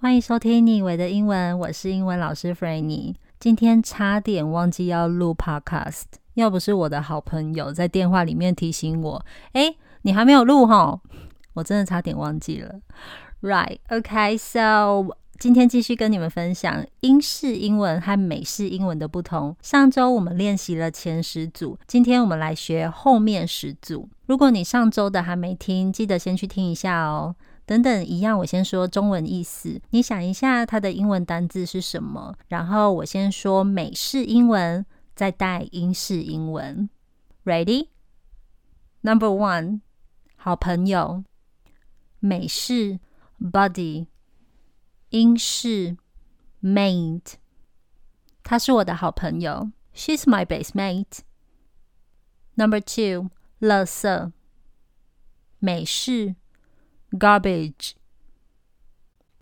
欢迎收听你以为的英文，我是英文老师 Franny。今天差点忘记要录 Podcast，要不是我的好朋友在电话里面提醒我，诶，你还没有录齁，我真的差点忘记了。Right, OK, so 今天继续跟你们分享英式英文和美式英文的不同。上周我们练习了前十组，今天我们来学后面十组。如果你上周的还没听，记得先去听一下哦。等等，一样，我先说中文意思。你想一下它的英文单字是什么？然后我先说美式英文，再带英式英文。Ready? Number one，好朋友。美式 buddy，英式 mate。他是我的好朋友。She's my best mate。Number two，乐色。美式。Garbage，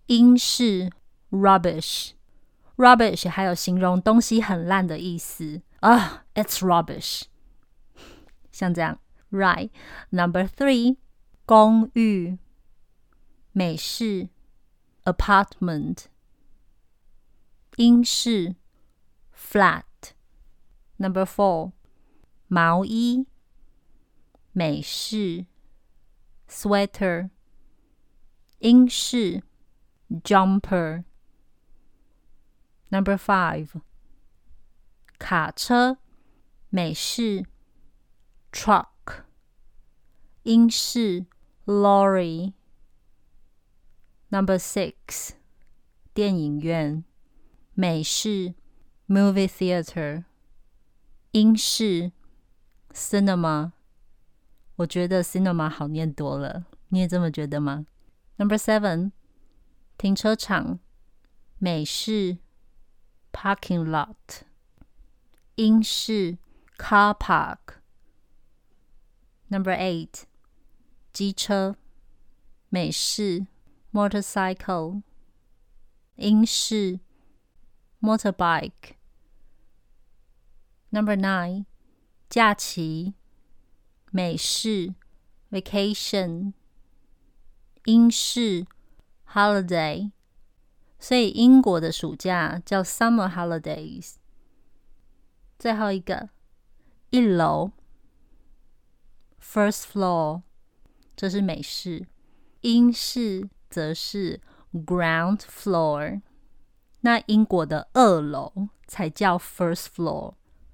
英式 rubbish，rubbish 还有形容东西很烂的意思啊、oh,，it's rubbish。像这样，right？Number three，公寓，美式 apartment，英式 flat。Number four，毛衣，美式 sweater。 英式 jumper number five 卡车美式 truck 英式 lorry number six 电影院美式 movie theater 英式 cinema 我觉得 cinema 好念多了，你也这么觉得吗 ？Number seven，停车场，美式 parking lot，英式 car park。Number eight，机车，美式 motorcycle，英式 motorbike。Number nine，假期，美式 vacation。 英式 holiday，所以英国的暑假叫 summer holidays。最后一个，一楼 first floor，这是美式，英式则是 ground floor。那英国的二楼才叫 first floor。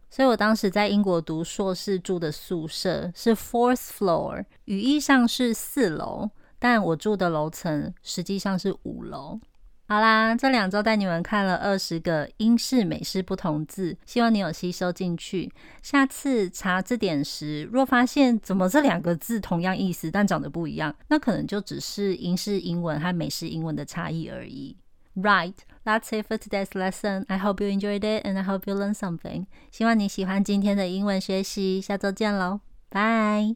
所以我当时在英国读硕士住的宿舍是 fourth floor，语义上是四楼。但我住的楼层实际上是五楼。好啦，这两周带你们看了二十个英式、美式不同字，希望你有吸收进去。下次查字典时，若发现怎么这两个字同样意思，但长得不一样，那可能就只是英式英文和美式英文的差异而已。Right, that's it for today's lesson. I hope you enjoyed it and I hope you learned something. 希望你喜欢今天的英文学习，下周见喽，拜。